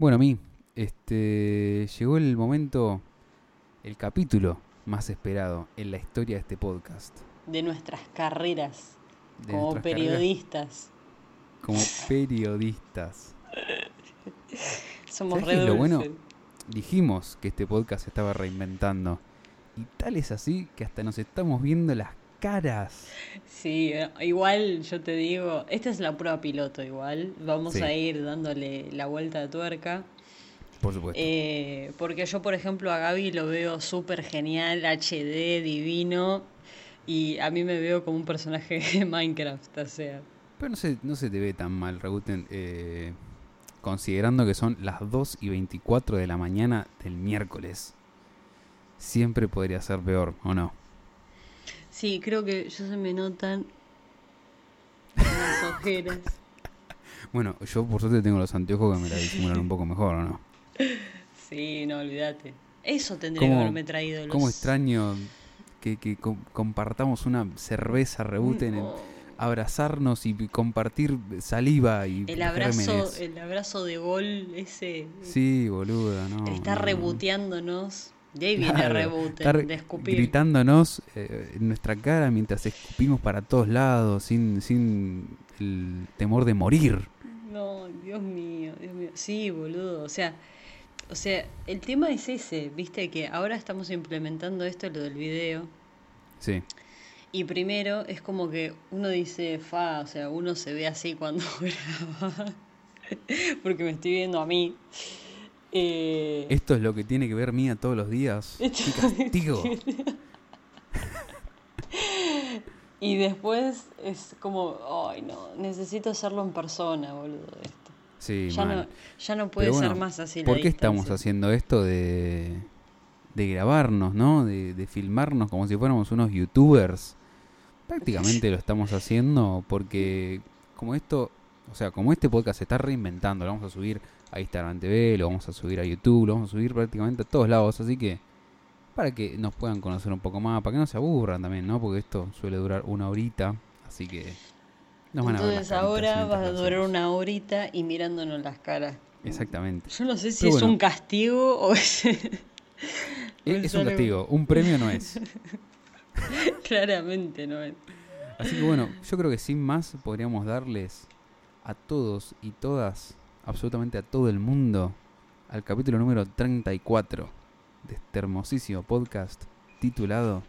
Bueno, a mí, este, llegó el momento, el capítulo más esperado en la historia de este podcast. De nuestras carreras De como nuestras carreras periodistas. como periodistas. Somos ¿Sabés qué es lo re bueno? Dijimos que este podcast se estaba reinventando. Y tal es así que hasta nos estamos viendo las caras. Sí, eh, igual yo te digo, esta es la prueba piloto igual. Vamos Sí. a ir dándole la vuelta de tuerca. Por supuesto. Eh, porque yo, por ejemplo, a Gaby lo veo súper genial, HD, divino. Y a mí me veo como un personaje de Minecraft, o sea. Pero no se, no se te ve tan mal, Raúl, eh, considerando que son las 2 y 24 de la mañana del miércoles. Siempre podría ser peor, ¿o no? Sí, creo que ya se me notan las ojeras. Bueno, yo por suerte tengo los anteojos que me la disimulan un poco mejor, ¿o no? Sí, no, olvídate. Eso tendría que ¿Cómo- haberme traído. Los... Cómo extraño que, que com- compartamos una cerveza, rebuten, en No. abrazarnos y compartir saliva y El abrazo, gérmenes. el abrazo de gol ese Sí, boluda, no. está no. reboteándonos. De ahí viene Claro, rebote, está re- de escupir. gritándonos eh, en nuestra cara mientras escupimos para todos lados sin, sin el temor de morir. No, Dios mío, Dios mío. Sí, boludo. O sea, o sea, el tema es ese, viste, que ahora estamos implementando esto, lo del video. Sí, Y primero es como que uno dice, fa, o sea, uno se ve así cuando graba. Porque me estoy viendo a mí. Eh, esto es lo que tiene que ver Mía todos los días. ¡Qué castigo! y después es como, ay no, necesito hacerlo en persona, boludo, esto. Sí, Ya no, ya no puede bueno, ser más así la ¿Por qué estamos haciendo esto de, de grabarnos, no? De, de filmarnos como si fuéramos unos youtubers. Prácticamente lo estamos haciendo porque como esto, o sea, como este podcast se está reinventando, lo vamos a subir a Instagram TV, lo vamos a subir a YouTube, lo vamos a subir prácticamente a todos lados, así que para que nos puedan conocer un poco más, para que no se aburran también, ¿no? Porque esto suele durar una horita, así que nos van a ver Entonces ahora mientras va a durar una horita y mirándonos las caras. Exactamente. Yo no sé si Pero es bueno. un castigo o es... Es, es un castigo, un premio no es. Claramente no es. Así que bueno, yo creo que sin más podríamos darles a todos y todas, absolutamente a todo el mundo, al capítulo número 34 de este hermosísimo podcast titulado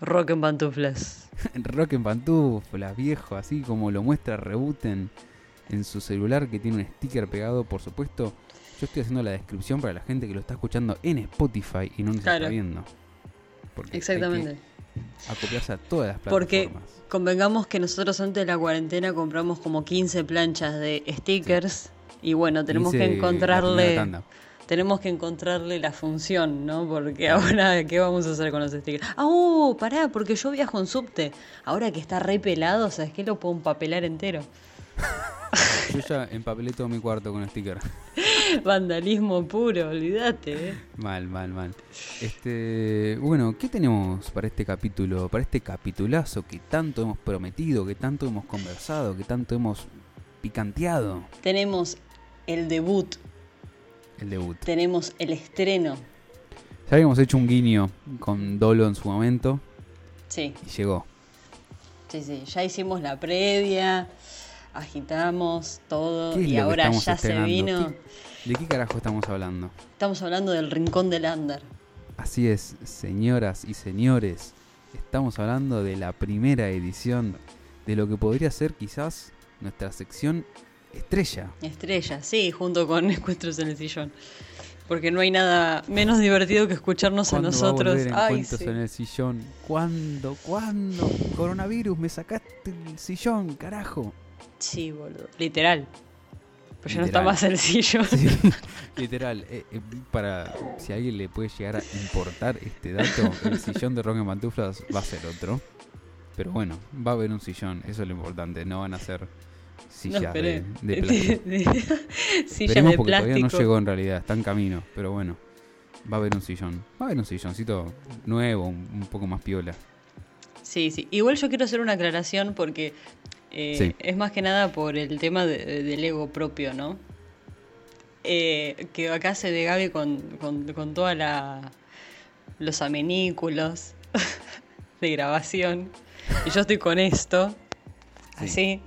Rock en pantuflas. Rock en pantuflas, viejo, así como lo muestra Rebuten en su celular que tiene un sticker pegado, por supuesto. Yo estoy haciendo la descripción para la gente que lo está escuchando en Spotify y no nos Claro. está viendo. Porque Exactamente. acoplarse a todas las Porque plataformas. convengamos que nosotros antes de la cuarentena compramos como 15 planchas de stickers y bueno, tenemos Hice que encontrarle tenemos que encontrarle la función, ¿no? Porque ahora ¿qué vamos a hacer con los stickers? Ah, oh, pará, porque yo viajo en subte. Ahora que está re pelado, ¿sabes qué? Lo puedo empapelar entero. Yo ya empapelé todo mi cuarto con sticker. Vandalismo puro, olvídate, ¿eh? Mal, mal, mal. Este, bueno, ¿qué tenemos para este capítulo? Para este capitulazo que tanto hemos prometido, que tanto hemos conversado, que tanto hemos picanteado. Tenemos el debut, El debut. tenemos el estreno. Ya habíamos hecho un guiño con Dolo en su momento Sí, y llegó. sí, sí. Ya hicimos la previa, agitamos todo ¿Qué es y ahora ya se vino. ¿Qué- ¿De qué carajo estamos hablando? Estamos hablando del rincón del under. Así es, señoras y señores, estamos hablando de la primera edición de lo que podría ser quizás nuestra sección estrella. Estrella, sí, junto con Encuentros en el Sillón. Porque no hay nada menos divertido que escucharnos a ¿Cuándo va nosotros. volver Ay, encuentros sí. en el sillón? ¿Cuándo? ¿Cuándo? Coronavirus, me sacaste el sillón, carajo. Sí, boludo. Literal. Pues ya no está más el sillón. Sí, literal. eh, eh, para si a alguien le puede llegar a importar este dato, el sillón de Rock en Pantuflas va a ser otro. Pero bueno, va a haber un sillón, eso es lo importante. No van a ser sillas de, esperé. de plástico. Sillas Esperemos de porque todavía no llegó en realidad, está en camino. Pero bueno, va a haber un sillón. Va a haber un silloncito nuevo, un, un poco más piola. Sí, sí. Igual yo quiero hacer una aclaración porque eh, Sí. es más que nada por el tema de- del ego propio, ¿no? eh, que acá hace de Gaby con, con, con toda la los amenículos de grabación. Y yo estoy con esto. Sí. Así.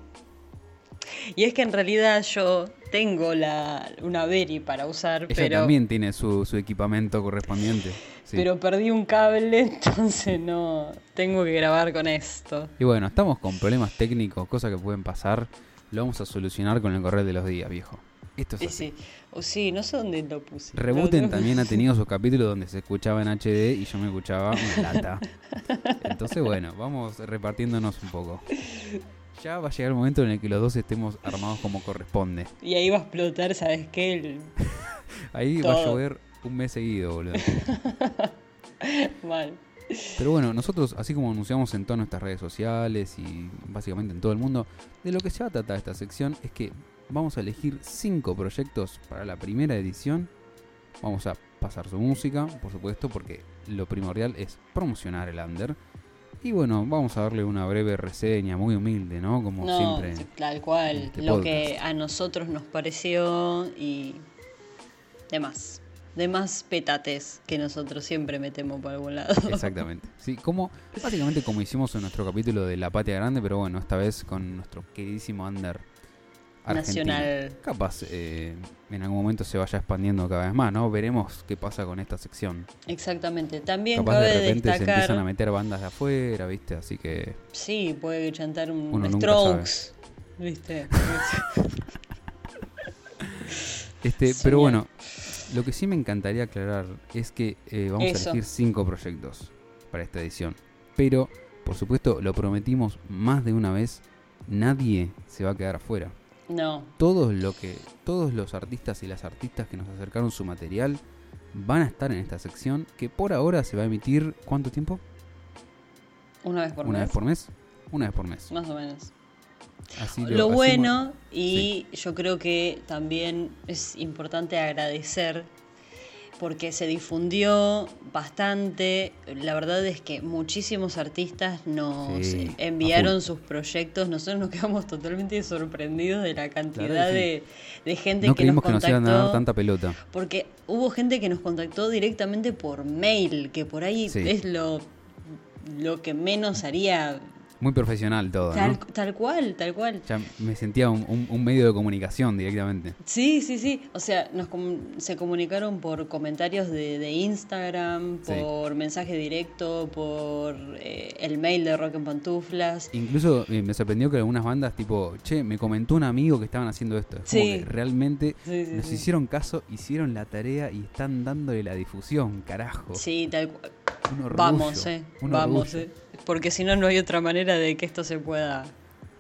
Y es que en realidad yo tengo la, una Beri para usar, Ella pero, también tiene su, su equipamiento correspondiente. Sí. pero perdí un cable, entonces no tengo que grabar con esto. Y bueno, estamos con problemas técnicos, cosas que pueden pasar. Lo vamos a solucionar con el correr de los días, viejo. Esto es Sí, así. sí. O sí, no sé dónde lo puse. No, no. también ha tenido sus capítulos donde se escuchaba en HD y yo me escuchaba una lata. Entonces, bueno, vamos repartiéndonos un poco. Ya va a llegar el momento en el que los dos estemos armados como corresponde. Y ahí va a explotar, ¿sabes qué? El- Ahí va a llover un mes seguido, boludo. Mal. Pero bueno, nosotros, así como anunciamos en todas nuestras redes sociales y básicamente en todo el mundo, de lo que se va a tratar esta sección es que vamos a elegir cinco proyectos para la primera edición. Vamos a pasar su música, por supuesto, porque lo primordial es promocionar el under. Y bueno, vamos a darle una breve reseña, muy humilde, ¿no? Como No, siempre. tal cual. este lo podcast. que a nosotros nos pareció y demás. Demás petates que nosotros siempre metemos por algún lado. Exactamente. Sí, como, básicamente como hicimos en nuestro capítulo de La Patria Grande, pero bueno, esta vez con nuestro queridísimo under Nacional. Capaz eh, en algún momento se vaya expandiendo cada vez más, ¿no? Veremos qué pasa con esta sección. Exactamente. También Capaz cabe de repente se empiezan a destacar. meter bandas de afuera, ¿viste? Así que Sí, puede chantar un Uno Strokes. ¿Viste? Este, pero bueno, lo que sí me encantaría aclarar es que eh, vamos Eso. a elegir cinco proyectos para esta edición. Pero, por supuesto, lo prometimos más de una vez, nadie se va a quedar afuera. No. Todos, lo que, todos los artistas y las artistas que nos acercaron su material van a estar en esta sección que por ahora se va a emitir ¿cuánto tiempo? Una vez por ¿Una mes. vez por mes? Una vez por mes. Más o menos. Así Lo bueno, y yo creo que también es importante agradecer porque se difundió bastante. La verdad es que muchísimos artistas nos Sí, enviaron sus proyectos. Nosotros nos quedamos totalmente sorprendidos de la cantidad de, de gente No que nos creímos que nos iban a dar contactó. tanta pelota. Porque hubo gente que nos contactó directamente por mail, que por ahí Sí. es lo, lo que menos haría. Muy profesional todo, Tal, ¿no? tal cual, tal cual. Ya me sentía un, un- un medio de comunicación directamente. Sí, sí, sí. O sea, nos com- se comunicaron por comentarios de, de Instagram, Sí. por mensaje directo, por eh, el mail de Rock en Pantuflas. Incluso eh, me sorprendió que algunas bandas, tipo, che, me comentó un amigo que estaban haciendo esto. Es como Sí. que realmente Sí, nos hicieron caso, hicieron la tarea y están dándole la difusión, carajo. Sí, tal cual. Un orgullo, Vamos, eh. un Vamos, orgullo. eh. Porque si no, no hay otra manera de que esto se pueda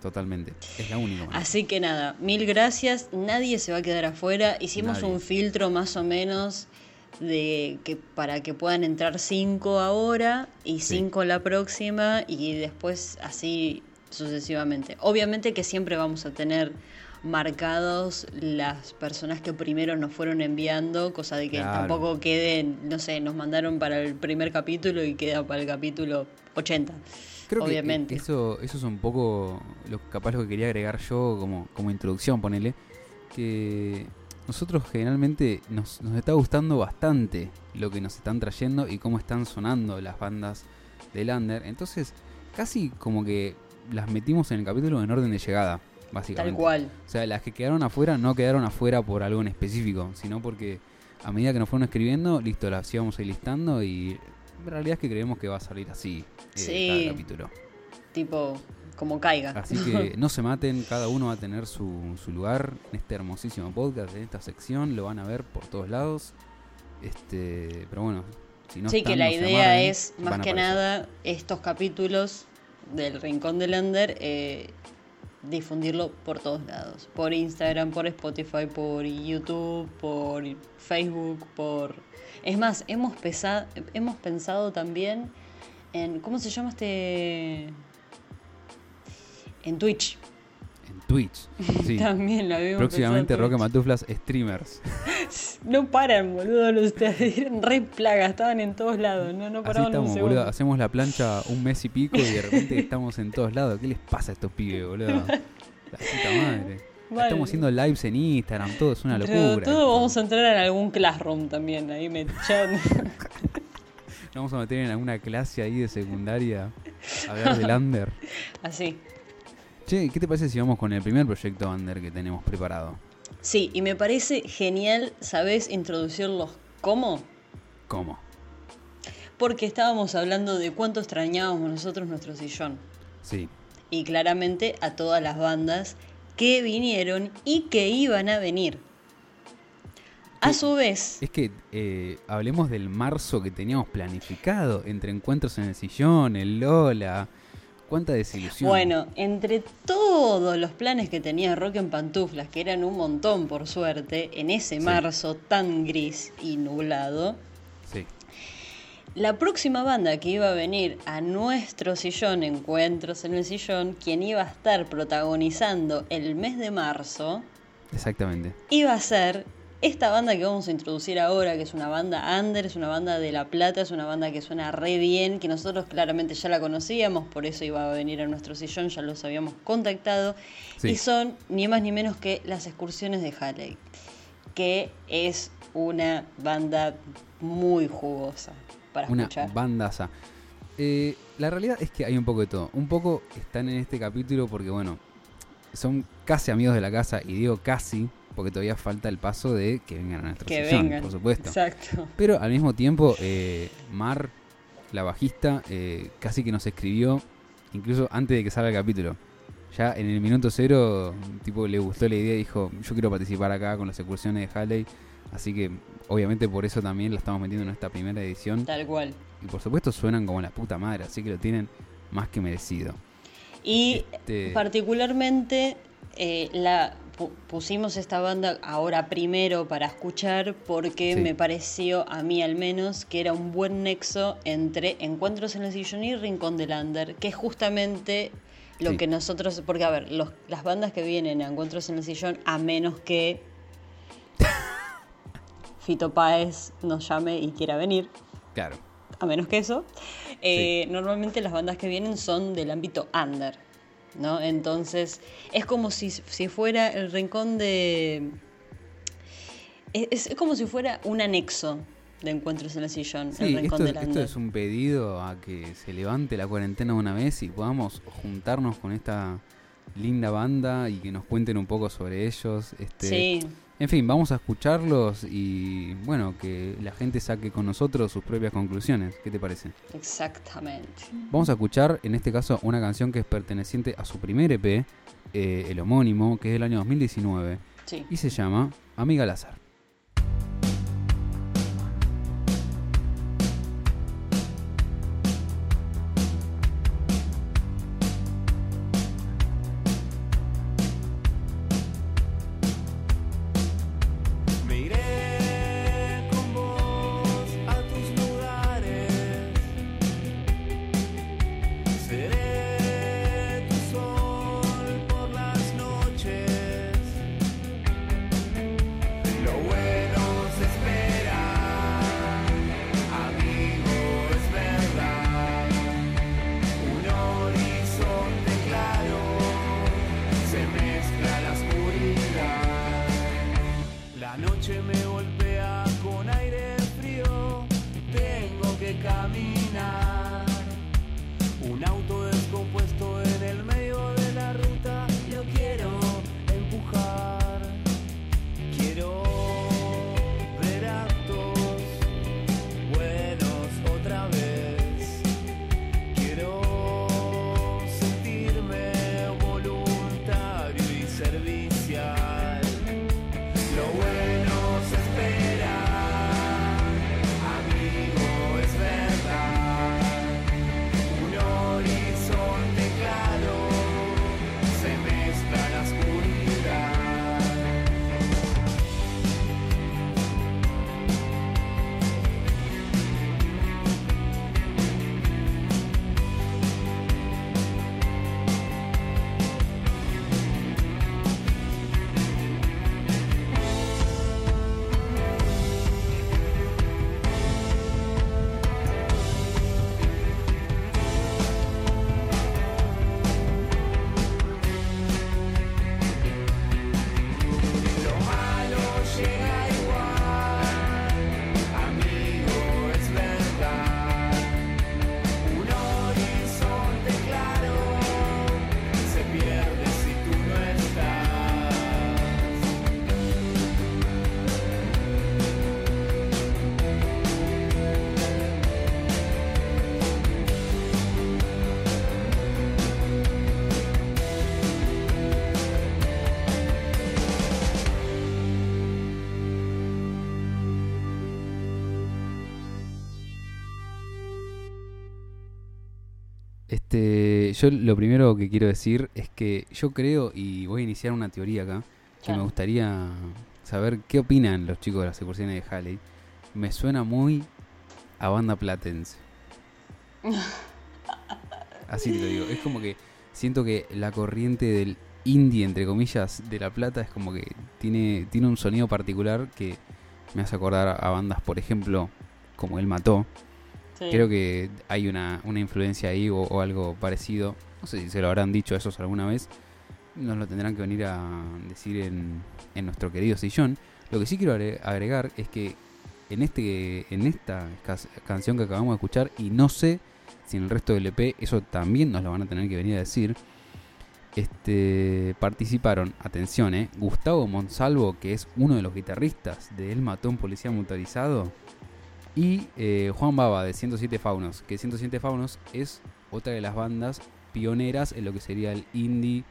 Totalmente. Es la única manera. Así que nada, mil gracias. Nadie se va a quedar afuera. Hicimos Nadie. un filtro más o menos de que para que puedan entrar cinco ahora y Sí. cinco la próxima y después así sucesivamente. Obviamente que siempre vamos a tener marcados las personas que primero nos fueron enviando, cosa de que Claro. tampoco queden, no sé, nos mandaron para el primer capítulo y queda para el capítulo 80. Creo que, obviamente. eh, eso, eso es un poco lo capaz lo que quería agregar yo como, como introducción, ponele. Que nosotros generalmente nos, nos está gustando bastante lo que nos están trayendo y cómo están sonando las bandas del Under. Entonces, casi como que las metimos en el capítulo en orden de llegada, básicamente. Tal cual. O sea, las que quedaron afuera no quedaron afuera por algo en específico, sino porque a medida que nos fueron escribiendo, listo, las íbamos a ir listando y la realidad es que creemos que va a salir así Sí. cada capítulo. Tipo, como caiga. Así que no se maten, cada uno va a tener su, su lugar en este hermosísimo podcast, en esta sección, lo van a ver por todos lados. Este, pero bueno, si no sí, están, que la no idea es, más que nada, estos capítulos del Rincón del Under, eh, difundirlo por todos lados. Por Instagram, por Spotify, por YouTube, por Facebook, por... Es más, hemos, pesa- hemos pensado también en... ¿Cómo se llama este...? En Twitch. En Twitch. Sí. También lo habíamos Próximamente Roque. Matuflas streamers. No paran, boludo, los eran re plaga, estaban en todos lados, no, no Así paraban un estamos, segundo. boludo. Hacemos la plancha un mes y pico y de repente estamos en todos lados. ¿Qué les pasa a estos pibes, boludo? La puta madre. Estamos haciendo lives en Instagram, todo es una Pero locura. todo esto. vamos a entrar en algún classroom también. Ahí me Nos vamos a meter en alguna clase ahí de secundaria a hablar del under. Así. Che, ¿qué te parece si vamos con el primer proyecto under que tenemos preparado? Sí, y me parece genial, ¿sabes introducirlos cómo? ¿Cómo? Porque estábamos hablando de cuánto extrañábamos nosotros nuestro sillón. Sí, Y claramente a todas las bandas que vinieron y que iban a venir. A su vez, es que eh, hablemos del marzo que teníamos planificado, entre encuentros en el sillón, el Lola. Cuánta desilusión. bueno, entre todos los planes que tenía Rock en Pantuflas, que eran un montón por suerte, en ese Sí. marzo tan gris y nublado, Sí, La próxima banda que iba a venir a nuestro sillón, Encuentros en el Sillón, quien iba a estar protagonizando el mes de marzo, exactamente. iba a ser esta banda que vamos a introducir ahora, que es una banda under, es una banda de La Plata, es una banda que suena re bien, que nosotros claramente ya la conocíamos, por eso iba a venir a nuestro sillón, ya los habíamos contactado, Sí. y son ni más ni menos que las excursiones de Halley, que es una banda muy jugosa para Una escuchar. bandaza. Eh, la realidad es que hay un poco de todo. Un poco están en este capítulo porque, bueno, son casi amigos de la casa, y digo casi porque todavía falta el paso de que vengan a nuestro que sillón, vengan. por supuesto. Exacto. Pero al mismo tiempo, eh, Mar, la bajista, eh, casi que nos escribió, incluso antes de que salga el capítulo. Ya en el minuto cero, tipo, le gustó la idea y dijo, yo quiero participar acá con las excursiones de Halley. Así que, obviamente, por eso también la estamos metiendo en esta primera edición. Tal cual. Y por supuesto suenan como la puta madre, así que lo tienen más que merecido. Y Este- particularmente eh, la pu- pusimos esta banda ahora primero para escuchar porque Sí. me pareció a mí al menos que era un buen nexo entre Encuentros en el Sillón y Rincón del Under, que es justamente lo Sí. que nosotros, porque a ver, los- las bandas que vienen a Encuentros en el Sillón, a menos que Fito Páez nos llame y quiera venir, Claro, a menos que eso. Eh, Normalmente las bandas que vienen son del ámbito under, ¿no? Entonces es como si, si fuera el rincón de... Es, es como si fuera un anexo de encuentros en el sillón, sí, el rincón esto, del esto es un pedido a que se levante la cuarentena una vez y podamos juntarnos con esta linda banda y que nos cuenten un poco sobre ellos. Este, Sí, En fin, vamos a escucharlos y bueno, que la gente saque con nosotros sus propias conclusiones. ¿Qué te parece? exactamente. Vamos a escuchar en este caso una canción que es perteneciente a su primer EP, eh, el homónimo, que es del año 2019, Sí. y se llama Amiga Lázaro. Yo lo primero que quiero decir es que yo creo, y voy a iniciar una teoría acá, que me gustaría saber qué opinan los chicos de las excursiones de Halley. Me suena muy a banda platense. Así te lo digo. Es como que siento que la corriente del indie, entre comillas, de La Plata es como que tiene, tiene un sonido particular que me hace acordar a bandas, por ejemplo, como Él Mató. Creo que hay una, una influencia ahí o, o algo parecido. No sé si se lo habrán dicho a esos alguna vez. Nos lo tendrán que venir a decir en, en nuestro querido sillón. Lo que sí quiero agre- agregar es que en, este, en esta canción que acabamos de escuchar, y no sé si en el resto del EP, eso también nos lo van a tener que venir a decir. Este, participaron, atención, eh, Gustavo Monsalvo, que es uno de los guitarristas de El Matón Policía Motorizado, y eh, Juan Baba de 107 Faunos, que 107 Faunos es otra de las bandas pioneras en lo que sería el indie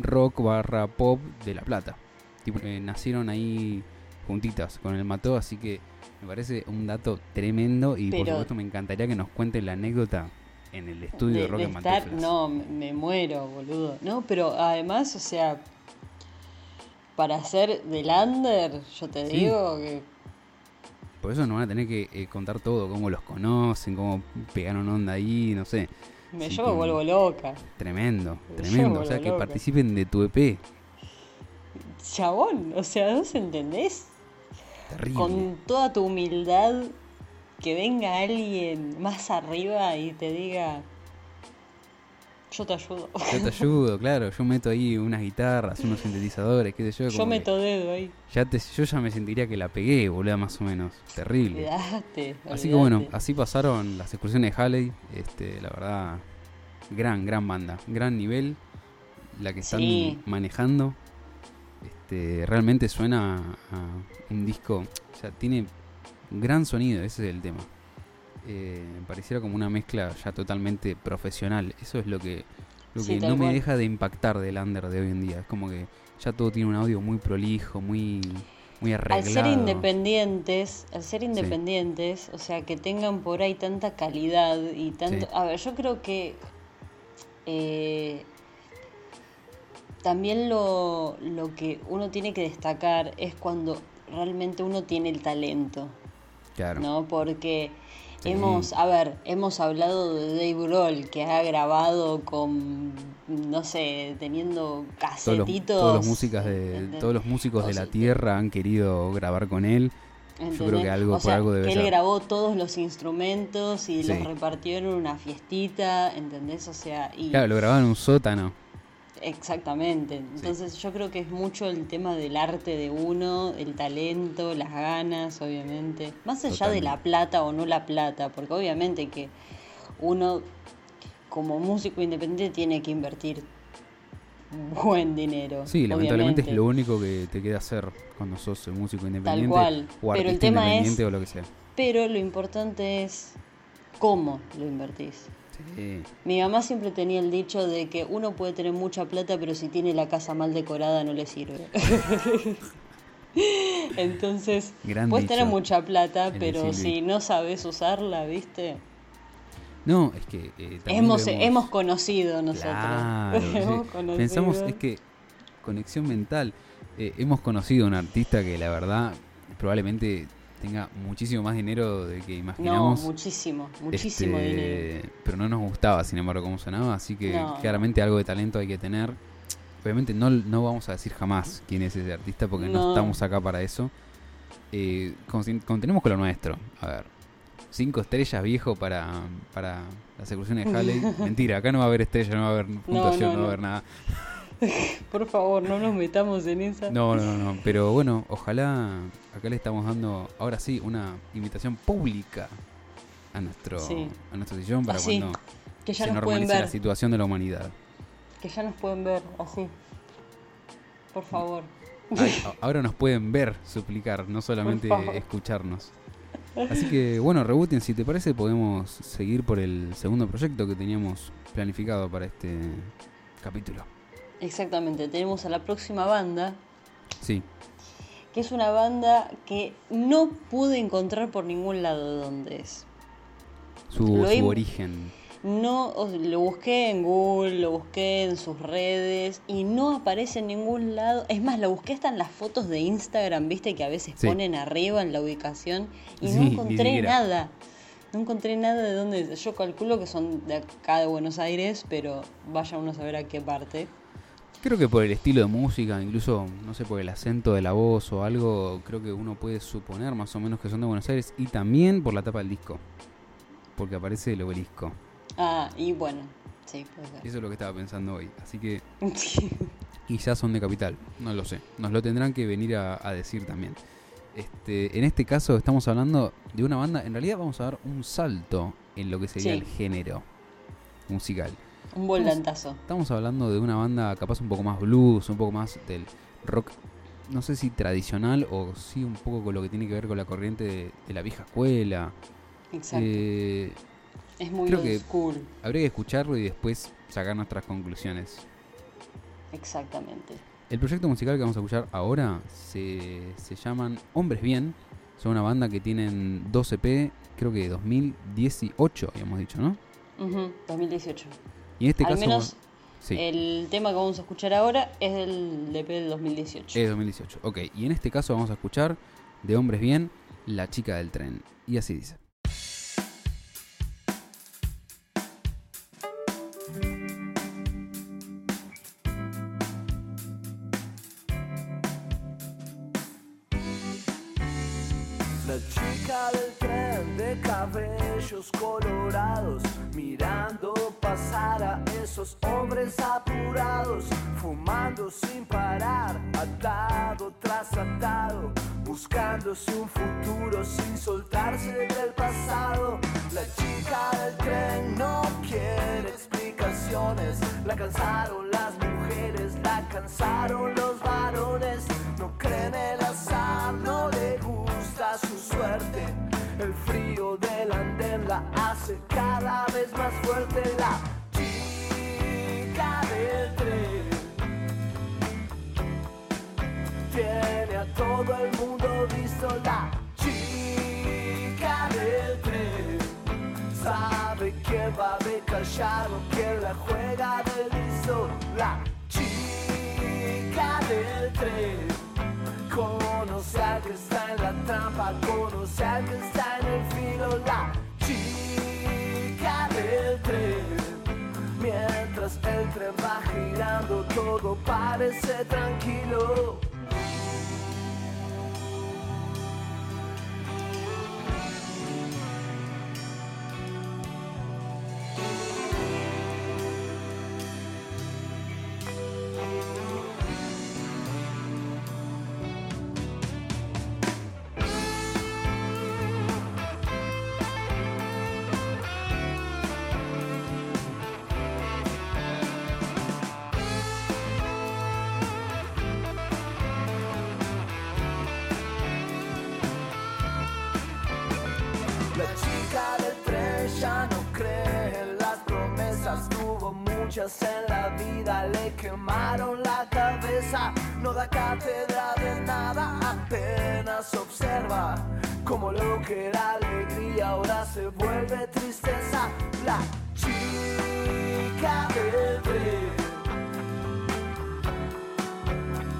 rock barra pop de La Plata. Tipo, eh, nacieron ahí juntitas con el Mató, así que me parece un dato tremendo y por supuesto me encantaría que nos cuenten la anécdota en el estudio de, de, rock de estar, no, me, me muero, boludo. No, pero además, o sea, para ser del under, yo te Sí. digo que Por eso nos van a tener que eh, contar todo, cómo los conocen, cómo pegaron onda ahí, no sé. me, yo me vuelvo loca. Tremendo, tremendo. me O sea, que loca. participen de tu EP. Chabón, o sea, ¿no se entendés? Terrible. Con toda tu humildad, que venga alguien más arriba y te diga, yo te ayudo. Yo te ayudo, claro. Yo meto ahí unas guitarras, unos sintetizadores, qué sé yo. Yo meto dedo ahí. ya te, yo ya me sentiría que la pegué, boludo, más o menos. Terrible. Olvidate, Así que bueno, así pasaron las excursiones de Halley. Este, la verdad, gran, gran banda. Gran nivel. La que están Sí. manejando. Este, realmente suena a un disco. O sea, tiene un gran sonido, ese es el tema. Eh, pareciera como una mezcla ya totalmente profesional. Eso es lo que, lo que no me deja de impactar del under de hoy en día. Es como que ya todo tiene un audio muy prolijo, muy, muy arreglado. Al ser independientes, al ser independientes, o sea, que tengan por ahí tanta calidad y tanto... Sí. A ver, yo creo que eh, también lo, lo que uno tiene que destacar es cuando realmente uno tiene el talento, Claro. ¿no? Porque Sí. hemos, a ver, hemos hablado de Dave Grohl, que ha grabado con, no sé, teniendo los, casetitos. todos los músicas de ¿entendés? todos los músicos de la tierra han querido grabar con él yo creo ¿Entendés? que algo o por sea, algo debe que él ser grabó todos los instrumentos y los Sí. repartió en una fiestita, ¿entendés? O sea, y claro lo grababan en un sótano exactamente. Entonces yo creo que es mucho el tema del arte de uno, el talento, las ganas, obviamente. Más allá de la plata o no la plata, porque obviamente que uno como músico independiente tiene que invertir buen dinero. sí lamentablemente es lo único que te queda hacer cuando sos músico independiente cual. o Pero el artista tema es- independiente o lo que sea Pero lo importante es cómo lo invertís. Sí. Mi mamá siempre tenía el dicho de que uno puede tener mucha plata, pero si tiene la casa mal decorada no le sirve. Entonces, Gran puedes tener mucha plata, pero si no sabes usarla, ¿viste? no es que eh, también Hemos, hemos conocido nosotros. Claro, sí. Hemos conocido. Pensamos, es que conexión mental. Eh, hemos conocido a un artista que la verdad probablemente tenga muchísimo más dinero de que No, imaginamos. muchísimo, muchísimo Este, dinero. Pero no nos gustaba, sin embargo, cómo sonaba. Así que No, claramente algo de talento hay que tener. Obviamente no, no vamos a decir jamás quién es ese artista porque no, No. estamos acá para eso. Eh, con- contenemos con lo nuestro. A ver, cinco estrellas viejo para, para las ejecuciones de Halley. Mentira, acá no va a haber estrella, no va a haber puntuación, no, no, va a no. haber nada. Por favor, no nos metamos en esa. No, no, no, no. Pero bueno, ojalá acá le estamos dando ahora sí una invitación pública a nuestro, Sí. a nuestro sillón para Así, cuando que ya se nos pueden normalice la ver. situación de la humanidad. Que ya nos pueden ver así. Por favor. Ay, ahora nos pueden ver suplicar, no solamente escucharnos. Así que bueno, Rebooting, si te parece podemos seguir por el segundo proyecto que teníamos planificado para este capítulo. Exactamente, tenemos a la próxima banda, Sí, que es una banda que no pude encontrar por ningún lado de dónde es. su, origen. No, lo busqué en Google, lo busqué en sus redes y no aparece en ningún lado. Es más, lo busqué hasta en las fotos de Instagram, viste que a veces Sí. ponen arriba en la ubicación y Sí, no encontré nada. No encontré nada de dónde. Yo calculo que son de acá de Buenos Aires, pero vaya uno a saber a qué parte. Creo que por el estilo de música, incluso, no sé, por el acento de la voz o algo, creo que uno puede suponer más o menos que son de Buenos Aires y también por la tapa del disco. Porque aparece el obelisco. Ah, y bueno, sí, puede ser. Eso es lo que estaba pensando hoy. Así que quizás son de capital, no lo sé. Nos lo tendrán que venir a, a decir también. Este, en este caso estamos hablando de una banda, en realidad vamos a dar un salto en lo que sería Sí. el género musical. Un volantazo. Estamos hablando de una banda capaz un poco más blues, un poco más del rock, no sé si tradicional o sí un poco con lo que tiene que ver con la corriente de, de la vieja escuela. Exacto. Eh, es muy creo que- school. habría que escucharlo y después sacar nuestras conclusiones. Exactamente. El proyecto musical que vamos a escuchar ahora se, se llaman Hombres Bien. Son una banda que tienen 2 EP, creo que 2018, habíamos dicho, ¿no? Ujú, 2018. Y en este Al caso. menos sí, el tema que vamos a escuchar ahora es del EP del 2018. es 2018. Ok, y en este caso vamos a escuchar de Hombres Bien, La chica del tren. Y así dice. La chica del tren de cabellos colorados, mirando pasar a esos hombres apurados, fumando sin parar, atado tras atado, buscándose un futuro sin soltarse del pasado. La chica del tren no quiere explicaciones, la cansaron las mujeres, la cansaron los varones, no creen el azar, no su suerte. El frío del andén la hace cada vez más fuerte la chica del tren. Tiene a todo el mundo visto la chica del tren. Sabe quién va de callado, quién la juega del listo. La chica del tren. Conoce al que está en la trampa, conoce al que está en el filo. La chica del tren. Mientras el tren va girando, todo parece tranquilo. En la vida, le quemaron la cabeza, no da cátedra de nada, apenas observa como lo que era alegría ahora se vuelve tristeza. La chica tren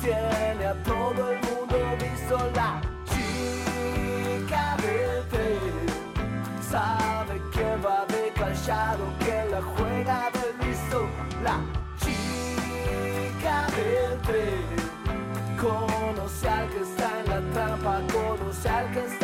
tiene a todo el mundo visto la chica tren. Sabe que va de callado, que la juega La chica del tren. Conoce al que está en la trampa, conoce al que está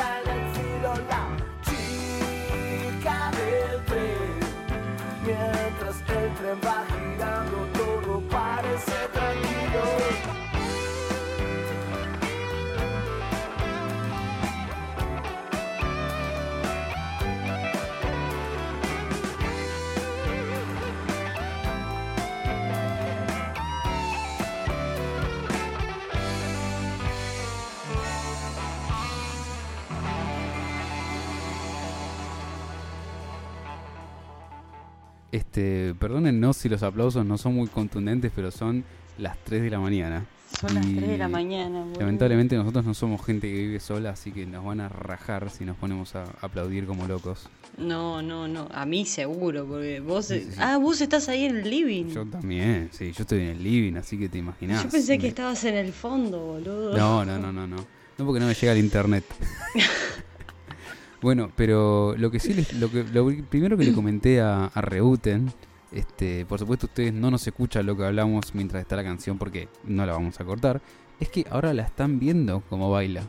Este, perdónennos si los aplausos no son muy contundentes, pero son las 3 de la mañana. Son las Y 3 de la mañana, boludo. Lamentablemente nosotros no somos gente que vive sola, así que nos van a rajar si nos ponemos a aplaudir como locos. No, no, no. A mí seguro, porque vos. Sí, sí, sí. Ah, vos estás ahí en el living. Yo también, sí, yo estoy en el living, así que te imaginas. Yo pensé que estabas en el fondo, boludo. No, no, no, no, no. No porque no me llega el internet. bueno, pero lo que sí, les- lo que lo primero que le comenté a, a Reuten, este, por supuesto ustedes no nos escuchan lo que hablamos mientras está la canción porque no la vamos a cortar, es que ahora la están viendo como baila.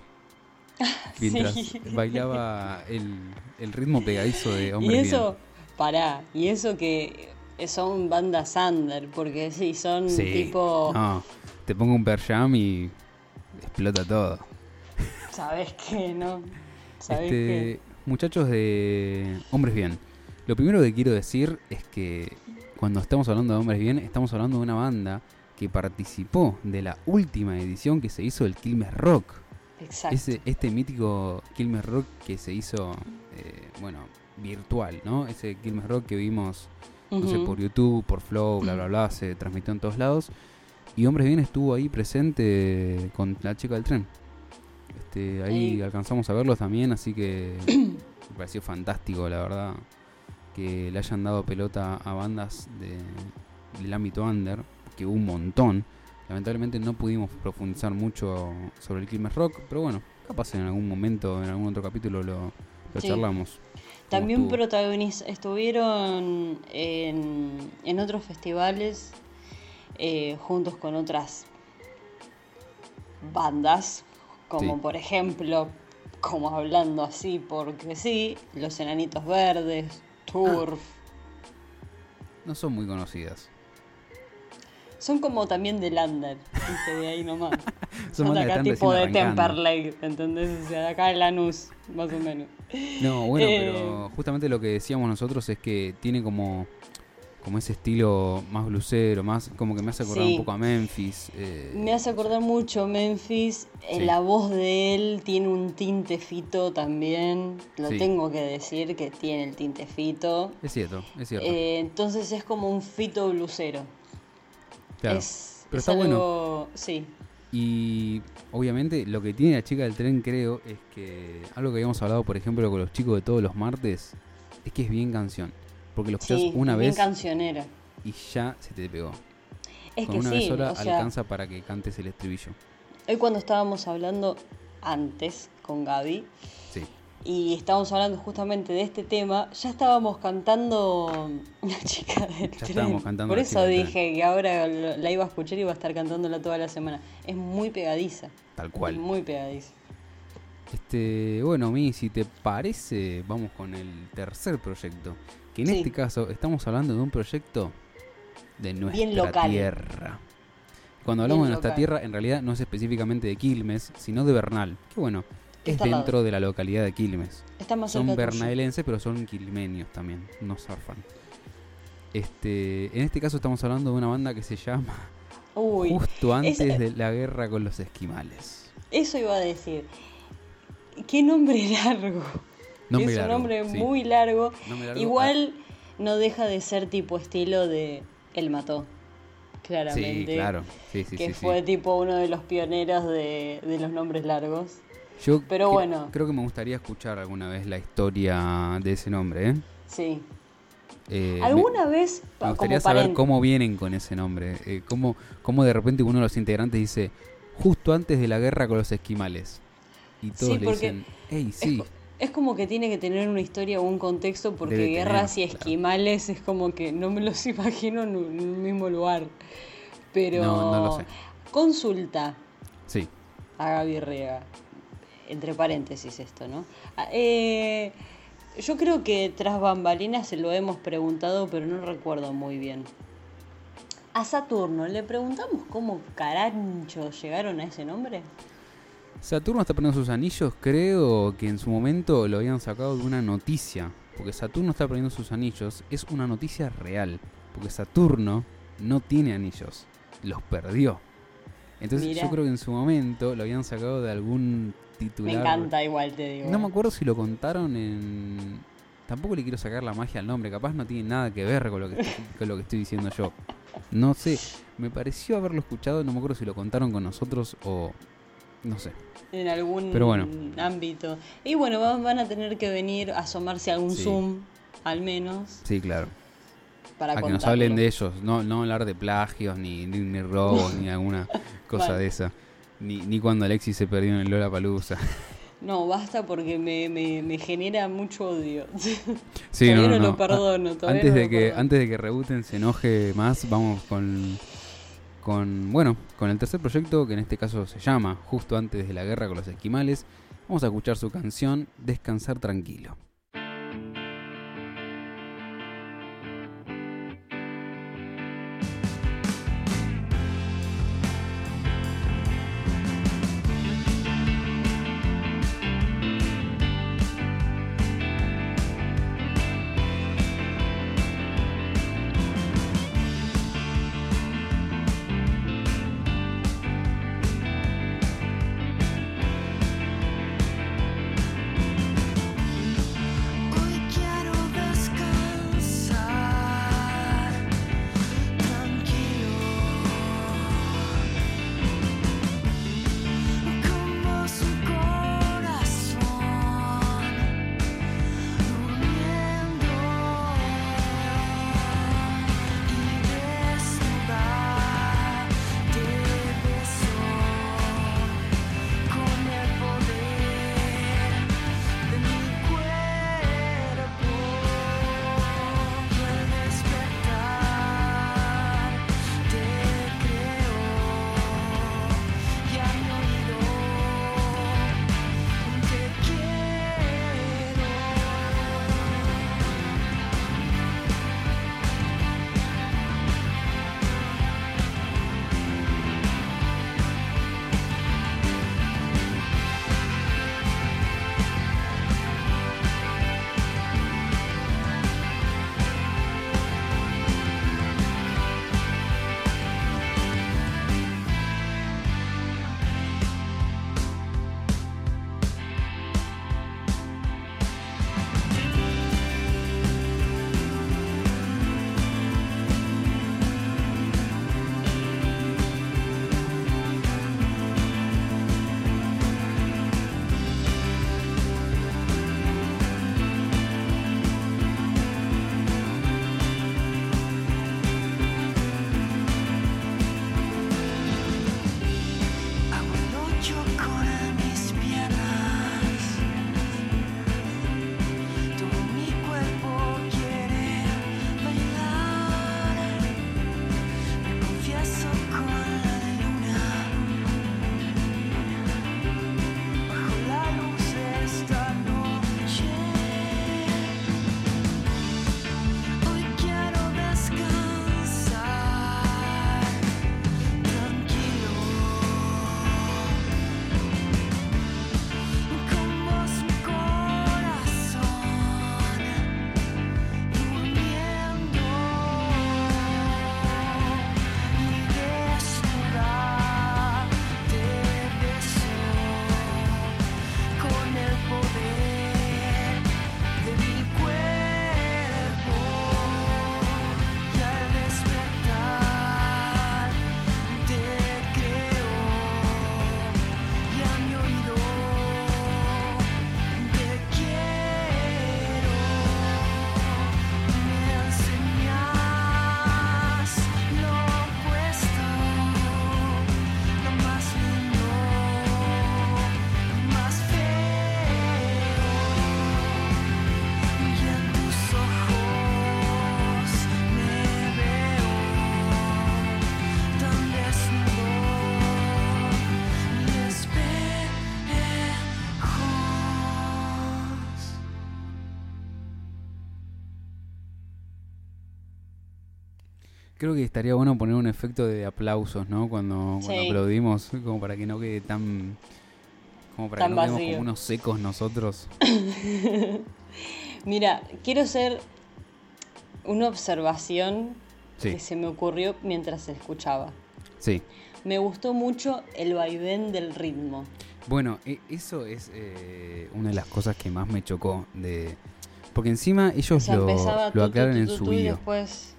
Mientras Sí. bailaba el, el ritmo pegadizo de Y Hombres eso, pará, y eso que son bandas under, porque sí, son Bien. Sí. tipo. No, te pongo un per jam y explota todo. ¿Sabes qué, no? ¿Sabes Este, muchachos de Hombres Bien, lo primero que quiero decir es que cuando estamos hablando de Hombres Bien, estamos hablando de una banda que participó de la última edición que se hizo del Quilmes Rock. Exacto. Ese, este mítico Quilmes Rock que se hizo, eh, bueno, virtual, ¿no? Ese Quilmes Rock que vimos, no sé, Ujú. por YouTube, por Flow, bla, bla, bla, se transmitió en todos lados. Y Hombres Bien estuvo ahí presente con la chica del tren. Este, ahí alcanzamos a verlos también, así que me pareció fantástico, la verdad, que le hayan dado pelota a bandas de, del ámbito under, que hubo un montón. Lamentablemente no pudimos profundizar mucho sobre el Quilmes Rock, pero bueno, capaz en algún momento, en algún otro capítulo lo, lo Sí. charlamos. También protagoniz estuvieron en, en otros festivales eh, juntos con otras bandas, como Sí. por ejemplo, como hablando así porque sí, Los Enanitos Verdes, Turf. No son muy conocidas. Son como también de Lander, ¿viste? de ahí nomás. Son Son de acá tipo de. Temperley, ¿entendés? O sea, de acá de Lanús, más o menos. No, bueno, Eh. pero justamente lo que decíamos nosotros es que tiene como, como ese estilo más blusero, más como que me hace acordar Sí. un poco a Memphis. eh, Me hace acordar mucho Memphis. eh, Sí. La voz de él tiene un tinte fito también. Lo Sí. tengo que decir que tiene el tinte fito. Es cierto, es cierto. Eh, entonces es como un fito blusero. claro. Es, pero es está bueno. algo- Sí, Y obviamente lo que tiene la chica del tren, creo, es que algo que habíamos hablado, por ejemplo, con los chicos de todos los martes, es que es bien canción. Porque lo escuchás sí, una vez cancionera. y ya se te pegó. Es Con que una sí, vez sola o sea, alcanza para que cantes el estribillo. hoy cuando estábamos hablando antes con Gaby Sí. y estábamos hablando justamente de este tema, ya estábamos cantando La chica del Ya tren. estábamos cantando Por eso dije que ahora la iba a escuchar y iba a estar cantándola toda la semana. Es muy pegadiza. Tal cual. Muy pegadiza. Este, bueno, Mi, si te parece, vamos con el tercer proyecto. Que en Sí. este caso estamos hablando de un proyecto de nuestra tierra. Cuando hablamos Bien de nuestra local. tierra, en realidad no es específicamente de Quilmes, sino de Bernal. Que bueno, es lado. dentro de la localidad de Quilmes. Está más Son bernaelenses, pero son quilmenios también, no zarfan. Este, en este caso estamos hablando de una banda que se llama Uy, Justo antes es- de la guerra con los esquimales. eso iba a decir. ¿Qué nombre largo? Nombre es largo, un nombre sí. muy largo. Nombre largo, Igual no deja de ser tipo estilo de El Mató. Claramente. Sí, claro. Sí, sí, que fue tipo uno de los pioneros de, de los nombres largos. Yo Pero bueno. creo que me gustaría escuchar alguna vez la historia de ese nombre. ¿eh? Sí. Eh, me- ¿Alguna vez, Me, gustaría como saber cómo vienen con ese nombre. eh, cómo, cómo de repente uno de los integrantes dice, justo antes de la guerra con los esquimales. Y todos Sí, le dicen, hey, sí. Es como que tiene que tener una historia o un contexto porque Debe tener, guerras y claro. esquimales es como que no me los imagino en un en un mismo lugar. Pero No, no lo sé. consulta Sí. a Gaby Riega. Entre paréntesis esto, ¿no? Ah, eh, yo creo que tras bambalinas se lo hemos preguntado, pero no recuerdo muy bien. A Saturno, ¿le preguntamos cómo carancho llegaron a ese nombre? Saturno está perdiendo sus anillos, creo que en su momento lo habían sacado de una noticia. Porque Saturno está perdiendo sus anillos, es una noticia real. Porque Saturno no tiene anillos, los perdió. Entonces yo creo que en su momento lo habían sacado de algún titular. Me encanta igual, te digo. No me acuerdo si lo contaron en... Tampoco le quiero sacar la magia al nombre, capaz no tiene nada que ver con lo que estoy, con lo que estoy diciendo yo. No sé, me pareció haberlo escuchado, no me acuerdo si lo contaron con nosotros o no sé. En algún Pero bueno. ámbito. Y bueno, va- van a tener que venir a asomarse a Sí. Zoom, al menos, Sí, claro. para A que nos hablen de ellos, no, no hablar de plagios, ni, ni, ni robos, ni alguna cosa de esa. Ni, ni cuando Alexis se perdió en el Lola Palusa. No, basta porque me, me, me genera mucho odio. Sí, no, no no, lo no. perdono, Antes no de lo que perdono. antes de que rebuten se enoje más, vamos con con bueno, con el tercer proyecto que en este caso se llama Justo antes de la guerra con los esquimales. Vamos a escuchar su canción Descansar tranquilo. Creo que estaría bueno poner un efecto de aplausos, ¿no? Cuando, cuando Sí. aplaudimos, como para que no quede tan como para Tan que no quedemos como unos secos nosotros. Mira, quiero hacer una observación Sí. que se me ocurrió mientras escuchaba. Sí. Me gustó mucho el vaivén del ritmo. Bueno, e- eso es eh, una de las cosas que más me chocó de porque encima ellos O sea, lo, lo tu, tu, aclaran tu, en su video. después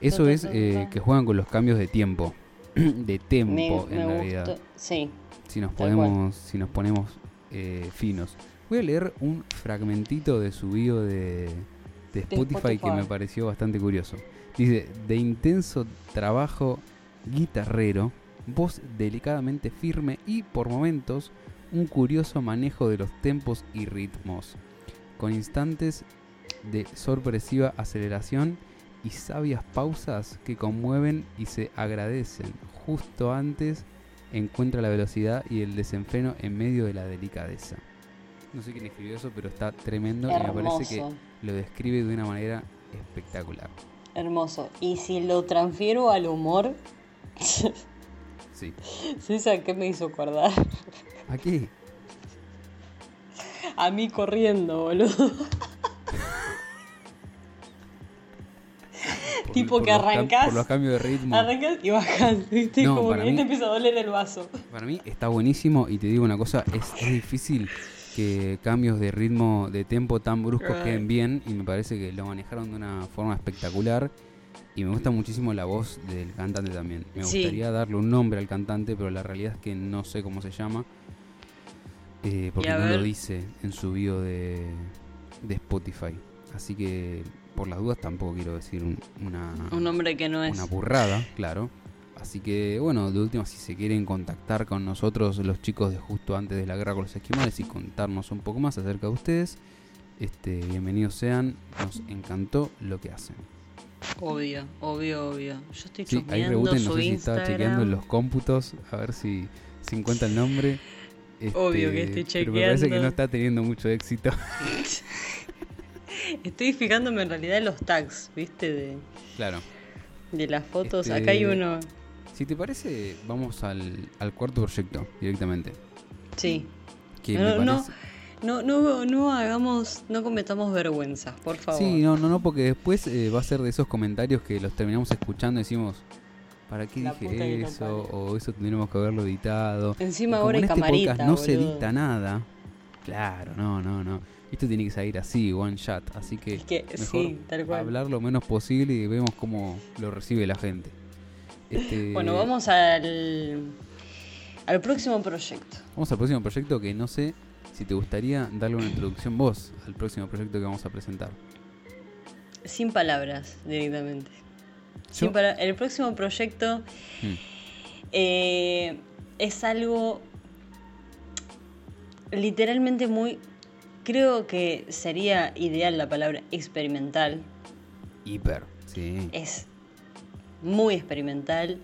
Eso es eh, que juegan con los cambios de tiempo. de tempo, Me, en me realidad. Sí. Si nos ponemos, si nos ponemos eh, finos. Voy a leer un fragmentito de su bio de, de Spotify, que Spotify. me pareció bastante curioso. Dice, de intenso trabajo guitarrero, voz delicadamente firme y por momentos un curioso manejo de los tempos y ritmos, con instantes de sorpresiva aceleración y sabias pausas que conmueven y se agradecen. Justo antes encuentra la velocidad y el desenfreno en medio de la delicadeza. No sé quién escribió eso, pero está tremendo y me parece que lo describe de una manera espectacular. Hermoso. Y si lo transfiero al humor, Sí. ¿sabes a qué me hizo acordar? Aquí. A mí corriendo, boludo. Tipo por que arrancás- Por los cambios de ritmo. Arrancas y bajas, ¿viste? No, Como para que mí- te empieza a doler el vaso. Para mí está buenísimo y te digo una cosa, es, es difícil que cambios de ritmo, de tempo tan bruscos Right. queden bien y me parece que lo manejaron de una forma espectacular y me gusta muchísimo la voz del cantante también. Me Sí. gustaría darle un nombre al cantante, pero la realidad es que no sé cómo se llama eh, porque no lo dice en su bio de, de Spotify. Así que por las dudas tampoco quiero decir un- una, Un hombre que no es. una burrada, claro. Así que, bueno, de última, si se quieren contactar con nosotros, los chicos de justo antes de la guerra con los esquimales, y contarnos un poco más acerca de ustedes, este, bienvenidos sean. Nos encantó lo que hacen. Obvio, obvio, obvio. Yo estoy Sí, ahí rebuten, no sé si estaba chequeando en los cómputos, a ver si, si encuentra el nombre. Obvio que estoy Pero me parece que chequeando. no está teniendo mucho éxito. Estoy fijándome en realidad en los tags, ¿viste? De, claro. de las fotos. Este- Acá hay uno. Si te parece, vamos al, al cuarto proyecto directamente. Sí. Que No, me no, parece- no, no, no hagamos, no cometamos vergüenzas, por favor. Sí, no, no, no, porque después eh, va a ser de esos comentarios que los terminamos escuchando y decimos, ¿para qué La dije eso? O eso tendríamos que haberlo editado. Encima Y como ahora en hay este camarita, podcast no se edita nada. Claro, no, no, no. Esto tiene que salir así, one shot. Así que, Es que mejor sí, tal cual. hablar lo menos posible y vemos cómo lo recibe la gente. Este, Bueno, vamos al, al próximo proyecto. Vamos al próximo proyecto que no sé si te gustaría darle una introducción vos al próximo proyecto que vamos a presentar. Sin palabras, directamente. Sin pala- el próximo proyecto Mm. eh, es algo literalmente muy... Creo que sería ideal la palabra experimental. Hiper, sí. Es muy experimental.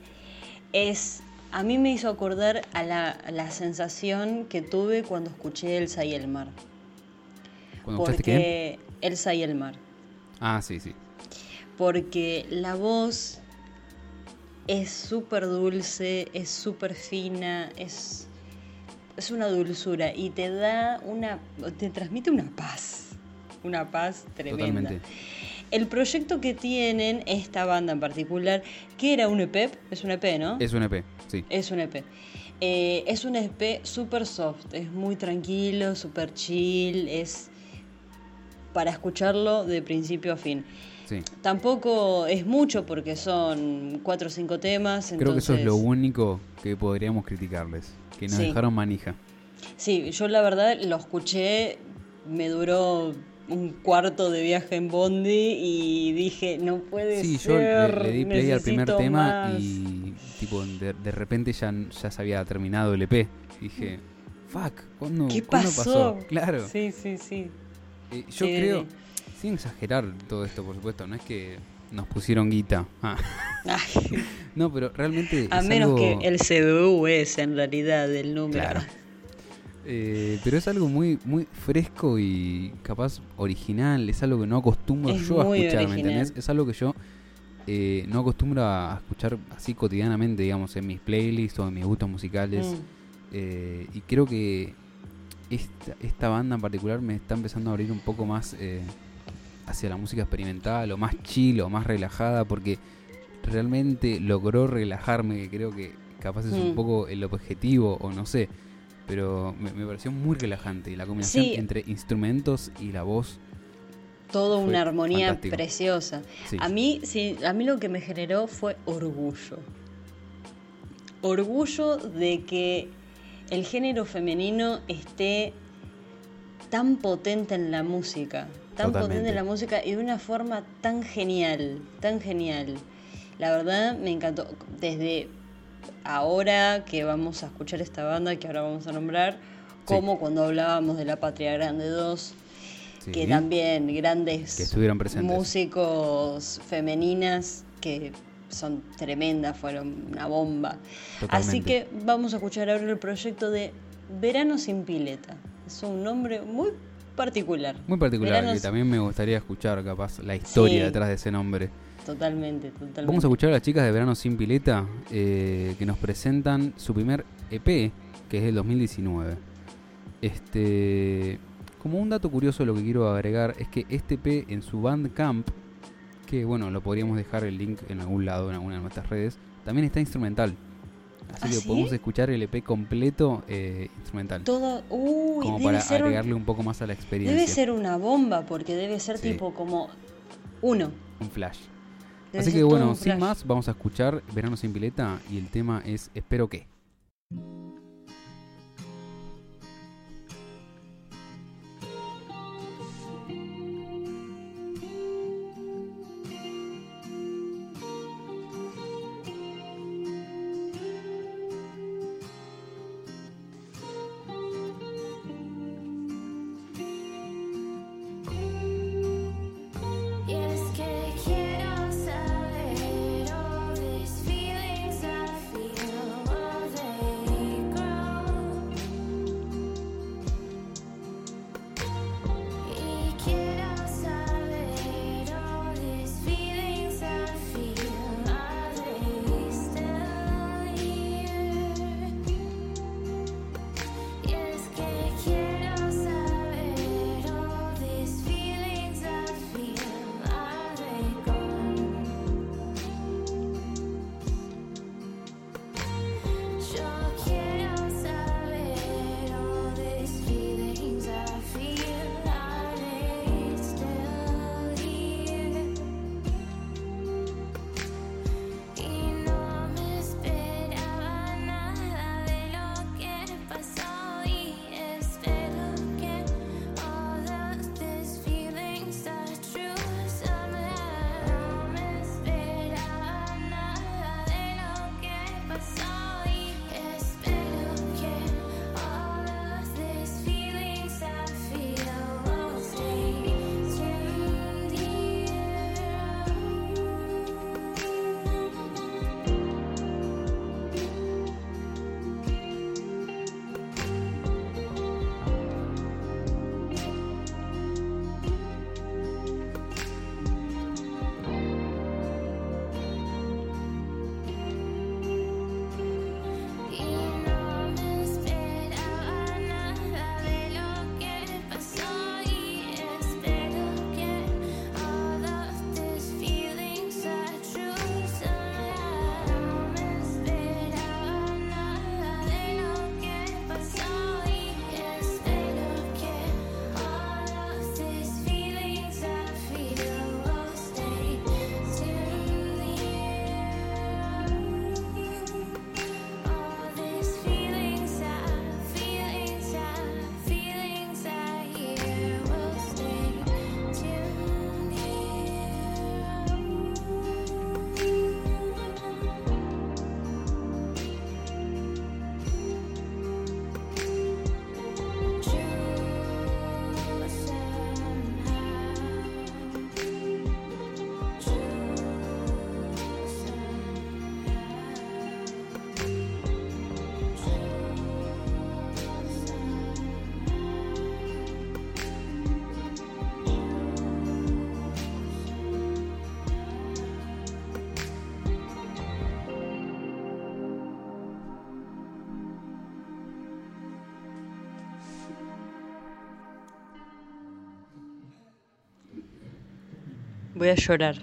Es... A mí me hizo acordar a la, a la sensación que tuve cuando escuché Elsa y el mar. Cuando escuchaste qué? Porque Elsa y el mar. Ah, sí, sí. porque la voz es súper dulce, es súper fina, es, es una dulzura y te da una, te transmite una paz, una paz tremenda. Totalmente. El proyecto que tienen esta banda en particular, que era un EP, es un EP, ¿no? Es un EP, sí. Es un EP. Eh, es un EP súper soft, es muy tranquilo, súper chill, es para escucharlo de principio a fin. sí. Tampoco es mucho porque son cuatro o cinco temas. Creo que eso es lo único que podríamos criticarles. Que nos Sí. dejaron manija. Sí, yo la verdad lo escuché, me duró un cuarto de viaje en Bondi y dije, no puede Sí, yo ser. le, le di play al primer tema más". y tipo de, de repente ya, ya se había terminado el EP. Dije, fuck, ¿cuándo, ¿Qué ¿cuándo pasó? Claro. Sí, sí, sí. Eh, yo Sí, creo, sí. sin exagerar todo esto, por supuesto, no es que nos pusieron guita. Ah, no, pero realmente. a menos algo- que el CBU es en realidad el número. Claro. Eh, pero es algo muy muy fresco y capaz original, es algo que no acostumbro Es yo a escuchar, ¿me original. entendés? Es algo que yo eh, no acostumbro a escuchar así cotidianamente, digamos, en mis playlists o en mis gustos musicales. Mm. Eh, y creo que esta, esta banda en particular me está empezando a abrir un poco más eh, hacia la música experimental o más chill o más relajada porque realmente logró relajarme, que creo que capaz es un Mm. poco el objetivo o no sé, pero me, me pareció muy relajante y la combinación Sí. entre instrumentos y la voz Fue una armonía fantástico. preciosa. Sí. A mí, sí, a mí lo que me generó fue orgullo. Orgullo de que el género femenino esté tan potente en la música, tan Totalmente. potente en la música y de una forma tan genial, tan genial. La verdad me encantó. Desde ahora que vamos a escuchar esta banda que ahora vamos a nombrar, como cuando hablábamos de La Patria Grande 2, Sí. que también grandes Que estuvieron presentes. músicos femeninas que son tremendas, fueron una bomba. Así que vamos a escuchar ahora el proyecto de Verano sin pileta. Es un nombre muy particular. Muy particular, que también me gustaría escuchar capaz la historia Sí. detrás de ese nombre. Totalmente, totalmente. Vamos a escuchar a las chicas de Verano Sin Pileta eh, que nos presentan su primer EP, que es del 2019. Este, como un dato curioso lo que quiero agregar es que este EP en su Bandcamp, que bueno, lo podríamos dejar el link en algún lado, en alguna de nuestras redes, también está instrumental. Así ¿Ah, que sí? podemos escuchar el EP completo eh, instrumental. Todo, uy, como para un- agregarle un poco más a la experiencia. Debe ser una bomba porque debe ser Sí. tipo como uno. un flash. Debe Así que bueno, sin más, vamos a escuchar Verano sin pileta y el tema es Espero que. Voy a llorar.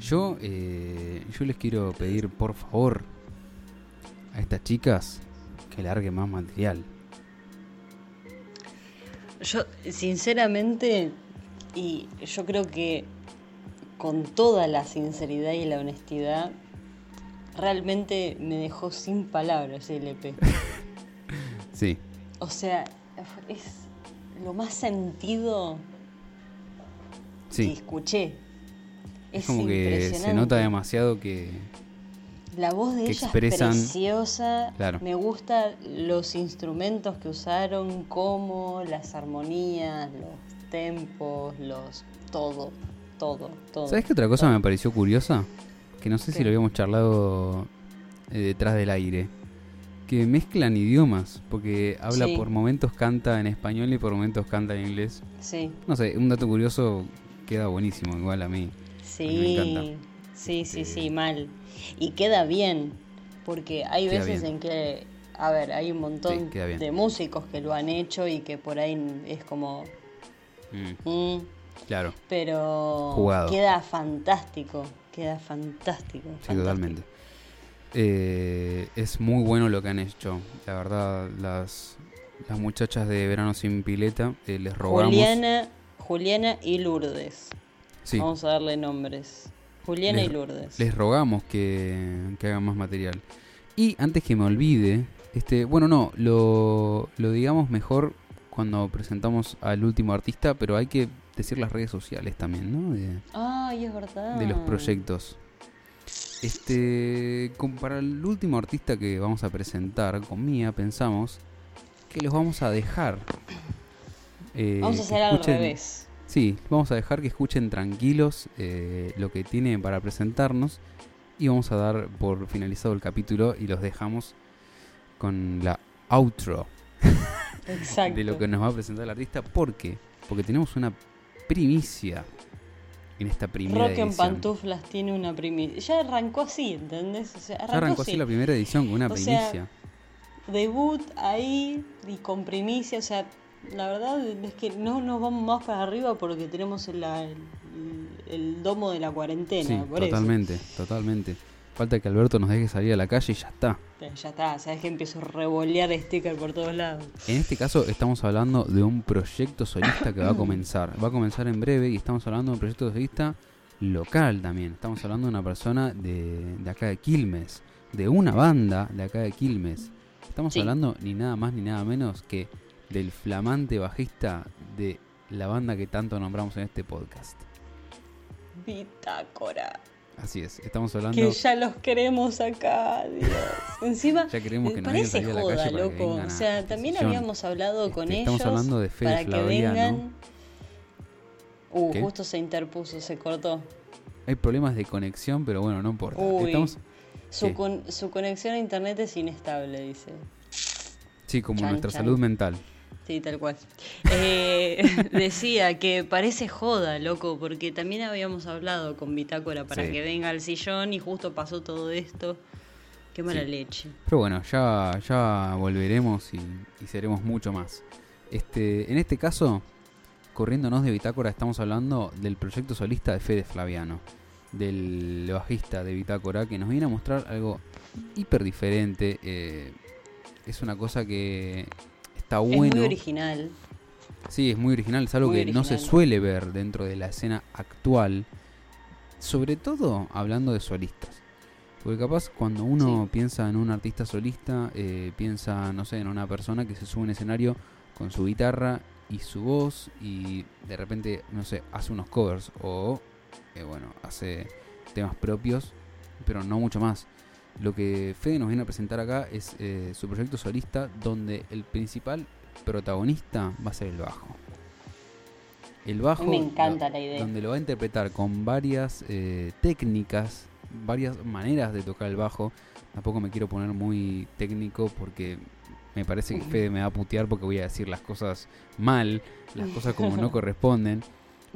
Yo, eh, yo les quiero pedir por favor a estas chicas que larguen más material. Yo, sinceramente, Y yo creo que con toda la sinceridad y la honestidad, realmente me dejó sin palabras el EP. Sí, O sea, es lo más sentido sí. escuché. Es, Es como que se nota demasiado que... La voz de ella expresan- es preciosa. Claro. Me gustan los instrumentos que usaron, como las armonías, los tempos, los todo, todo, todo. ¿Sabes qué otra cosa me pareció curiosa? Que no sé si lo habíamos charlado eh, detrás del aire. Que mezclan idiomas, porque habla Sí. por momentos canta en español y por momentos canta en inglés. Sí, No sé, un dato curioso queda buenísimo, igual a mí. sí, encanta. sí, sí, Eh, sí, mal. Y queda bien, porque hay Queda veces bien. en que, a ver, hay un montón Sí, de músicos que lo han hecho y que por ahí es como, Mm, mm, claro, pero Jugado. queda fantástico, queda fantástico. sí, fantástico. totalmente. Eh, es muy bueno lo que han hecho. La verdad, las, las muchachas de Verano sin Pileta, eh, les rogamos... Juliana, Juliana y Lourdes. Sí, Vamos a darle nombres. Juliana Les- y Lourdes. Les rogamos que, que hagan más material. Y antes que me olvide, este, bueno, no, lo, lo digamos mejor cuando presentamos al último artista, pero hay que decir las redes sociales también, ¿no? De, Ay, es verdad. de los proyectos. Este, para el último artista que vamos a presentar con Mía, pensamos que los vamos a dejar. Eh, Vamos a hacer al escuchen- revés. Sí, vamos a dejar que escuchen tranquilos eh, lo que tiene para presentarnos y vamos a dar por finalizado el capítulo y los dejamos con la outro Exacto. de lo que nos va a presentar el artista. ¿Por qué? Porque tenemos una primicia en esta primera Rock en edición. Pantuflas tiene una primicia. Ya arrancó así, ¿entendés? O sea, arrancó, Ya arrancó así la primera edición con una O sea, primicia. Debut ahí y con primicia. O sea, la verdad es que no nos vamos más para arriba porque tenemos el, el, el domo de la cuarentena. Sí, por eso. totalmente, totalmente. Falta que Alberto nos deje salir a la calle y ya está. Pero Ya está, sabes que empiezo a revolear sticker por todos lados. En este caso estamos hablando de un proyecto solista que va a comenzar. Va a comenzar en breve y estamos hablando de un proyecto solista local también. Estamos hablando de una persona de, de acá de Quilmes, de una banda de acá de Quilmes. Estamos Sí. hablando ni nada más ni nada menos que del flamante bajista de la banda que tanto nombramos en este podcast. Bitácora. Así es, estamos hablando... Que ya los queremos acá, Dios. Encima, Ya queremos que parece salir a la joda, calle loco. O sea, también habíamos hablado con Este, ellos estamos hablando de Fede para que vengan. Uh, ¿Qué? justo se interpuso, se cortó. Hay problemas de conexión, pero bueno, no importa. Uy. Estamos... Su, con- su conexión a internet es inestable, dice. Sí, como Chan, nuestra chan. salud mental. Sí, tal cual. Eh, decía que parece joda, loco, porque también habíamos hablado con Bitácora para Sí. que venga al sillón y justo pasó todo esto. Qué mala Sí. leche. Pero bueno, ya, ya volveremos y, y seremos mucho más. Este, en este caso, corriéndonos de Bitácora, estamos hablando del proyecto solista de Fede Flaviano, del bajista de Bitácora, que nos viene a mostrar algo hiper diferente. eh, es una cosa que está bueno. Es muy original. Sí, es muy original, es algo Muy que no se suele ver dentro de la escena actual, sobre todo hablando de solistas. Porque capaz cuando uno Sí. piensa en un artista solista, eh, piensa, no sé, en una persona que se sube a un escenario con su guitarra y su voz y de repente, no sé, hace unos covers o, eh, bueno, hace temas propios, pero no mucho más. Lo que Fede nos viene a presentar acá es eh, su proyecto solista donde el principal protagonista va a ser el bajo. El bajo, Me encanta la idea. donde lo va a interpretar con varias eh, técnicas, varias maneras de tocar el bajo. Tampoco me quiero poner muy técnico porque me parece que Fede me va a putear porque voy a decir las cosas mal, las cosas como no corresponden.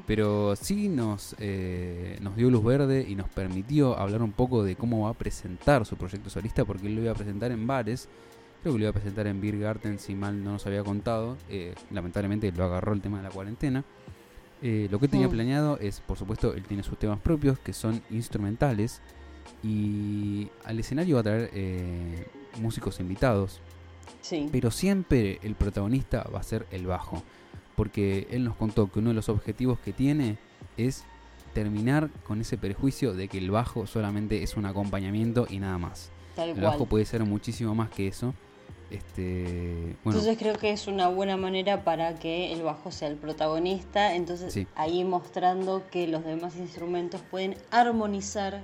Pero sí nos, eh, nos dio luz verde y nos permitió hablar un poco de cómo va a presentar su proyecto solista, porque él lo iba a presentar en bares. Creo que lo iba a presentar en Beer Garden, si mal no nos había contado. Eh, lamentablemente lo agarró el tema de la cuarentena. Eh, lo que tenía Mm. planeado es, por supuesto, él tiene sus temas propios que son instrumentales. Y al escenario va a traer músicos invitados Sí. pero siempre el protagonista va a ser el bajo. Porque él nos contó que uno de los objetivos que tiene es terminar con ese prejuicio de que el bajo solamente es un acompañamiento y nada más. Tal El cual. bajo puede ser muchísimo más que eso. Este, bueno, Entonces creo que es una buena manera para que el bajo sea el protagonista. Entonces Sí. ahí mostrando que los demás instrumentos pueden armonizar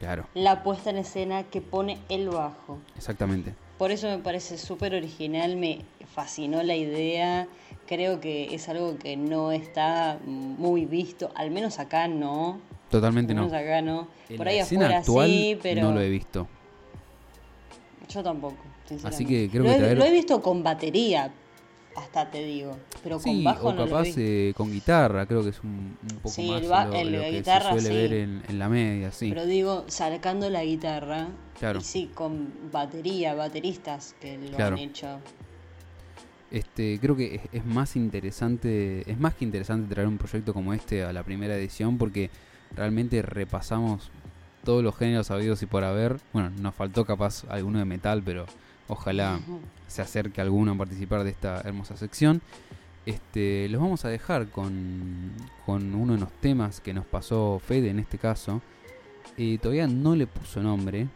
claro, la puesta en escena que pone el bajo. exactamente. Por eso me parece súper original, me fascinó la idea. Creo que es algo que no está muy visto, al menos acá no. Totalmente Al no. menos acá no. En Por la ahí escena afuera actual sí, pero no lo he visto. yo tampoco. sinceramente. Así que creo lo, que he, traer- lo he visto con batería, hasta te digo, pero con bajo o no capaz eh, con guitarra, creo que es un, un poco Sí, más el ba- lo, el lo de que guitarra, se suele sí. ver en, en la media, sí. Pero digo, sacando la guitarra, Claro. y sí, con batería, bateristas que lo Claro. han hecho. Este, creo que es, es más interesante, es más que interesante traer un proyecto como este a la primera edición porque realmente repasamos todos los géneros habidos y por haber. Bueno, nos faltó capaz alguno de metal, pero ojalá se acerque alguno a participar de esta hermosa sección. Este, los vamos a dejar con, con uno de los temas que nos pasó Fede en este caso. Eh, todavía no le puso nombre.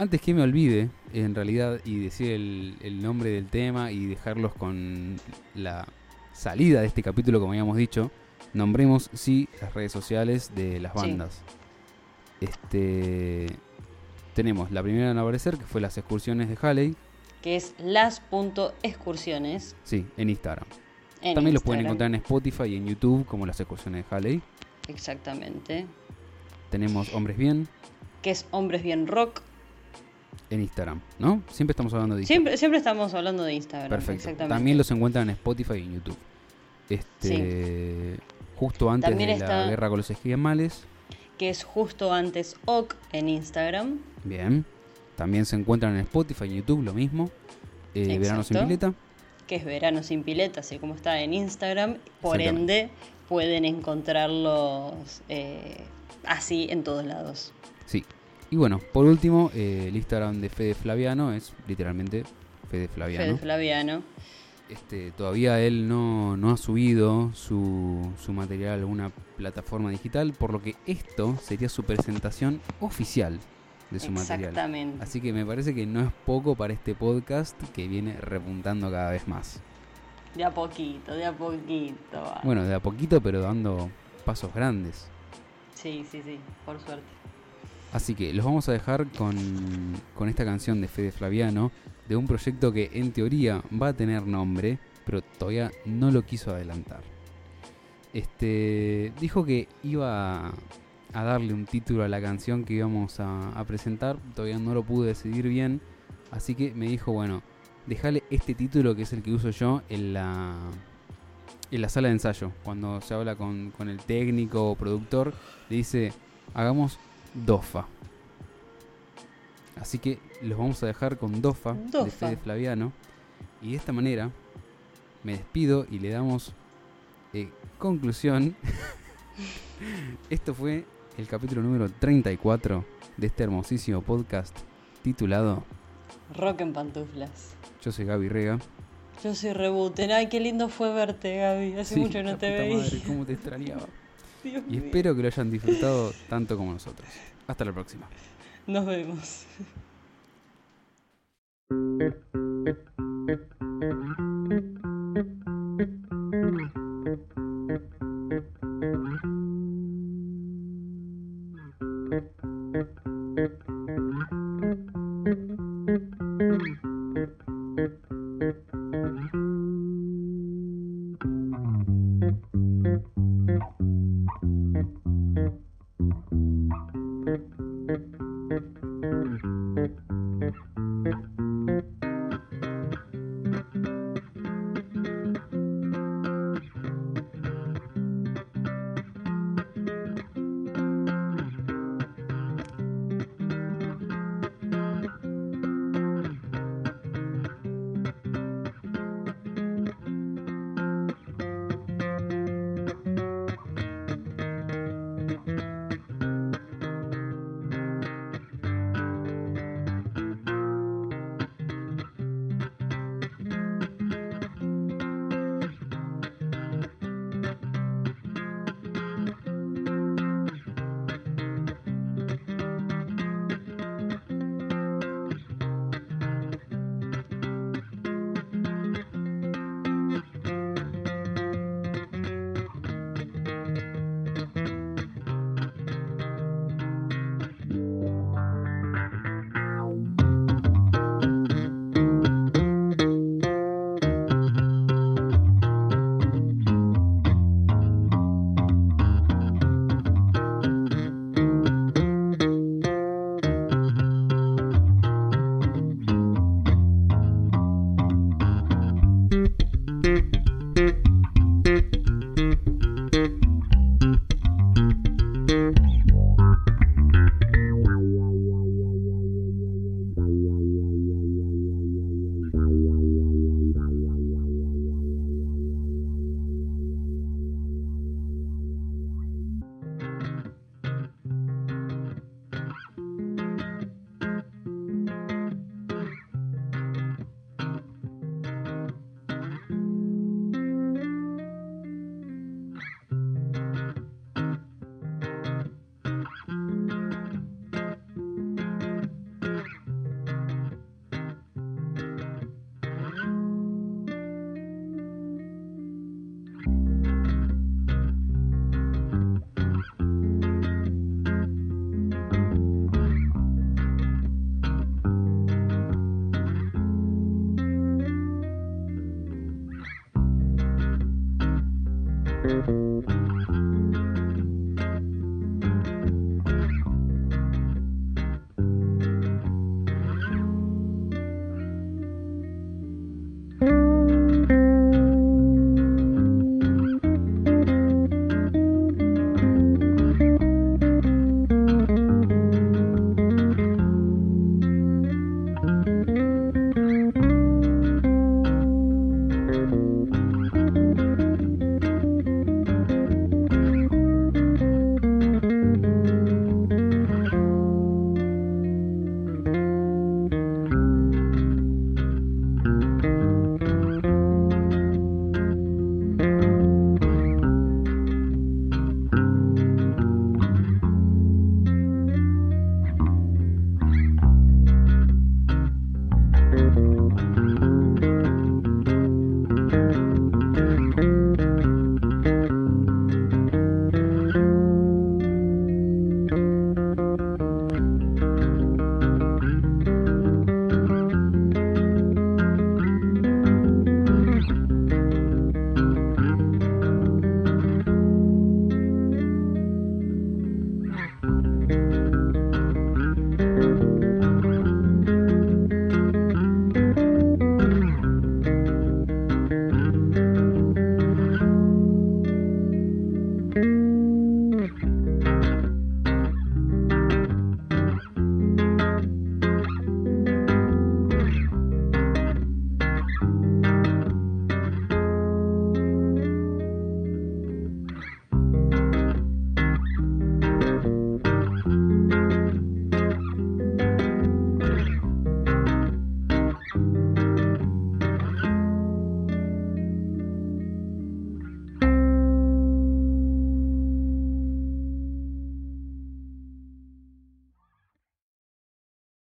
Antes que me olvide, en realidad, y decir el, el nombre del tema y dejarlos con la salida de este capítulo, como habíamos dicho, nombremos sí las redes sociales de las Sí. bandas. Este tenemos la primera en aparecer, que fue las excursiones de Halley, Que es las.excursiones. sí, en Instagram. En También los pueden encontrar en Spotify y en YouTube como las excursiones de Halley. Exactamente. Tenemos Hombres Bien Que es Hombres Bien Rock. En Instagram, ¿no? Siempre estamos hablando de Instagram. Siempre, siempre estamos hablando de Instagram. Perfecto. Exactamente. También los encuentran en Spotify y en YouTube. Este, Justo antes También de está- la guerra con los esquimales. Que es justo antes OK en Instagram. Bien. También se encuentran en Spotify y en YouTube, lo mismo. Eh, Verano sin pileta. Que es Verano sin pileta, así como está en Instagram. Por ende, pueden encontrarlos eh, así en todos lados. Sí. Y bueno, por último, eh, el Instagram de Fede Flaviano es literalmente Fede Flaviano. Fede Flaviano. Este, todavía él no, no ha subido su, su material a alguna plataforma digital, por lo que esto sería su presentación oficial de su material. Exactamente. Así que me parece que no es poco para este podcast que viene repuntando cada vez más. De a poquito, de a poquito. Bueno, de a poquito, pero dando pasos grandes. Sí, sí, sí, por suerte. Así que los vamos a dejar con, con esta canción de Fede Flaviano, de un proyecto que en teoría va a tener nombre, pero todavía no lo quiso adelantar. Este dijo que iba a, darle un título a la canción que íbamos a, a presentar, todavía no lo pude decidir bien, así que me dijo, bueno, déjale este título que es el que uso yo en la, en la sala de ensayo, cuando se habla con, con el técnico o productor, le dice, hagamos Dofa. Así que los vamos a dejar con Dofa, de. Fede Flaviano. Y de esta manera me despido y le damos eh, conclusión. Esto fue el capítulo número 34 de este hermosísimo podcast titulado Rock en pantuflas. Yo soy Gaby Rega. Yo soy Rebuten. Ay, qué lindo fue verte, Gaby. Hace Sí, mucho que no te veía. madre, cómo te extrañaba. Dios Y mío. espero que lo hayan disfrutado tanto como nosotros. Hasta la próxima. Nos vemos.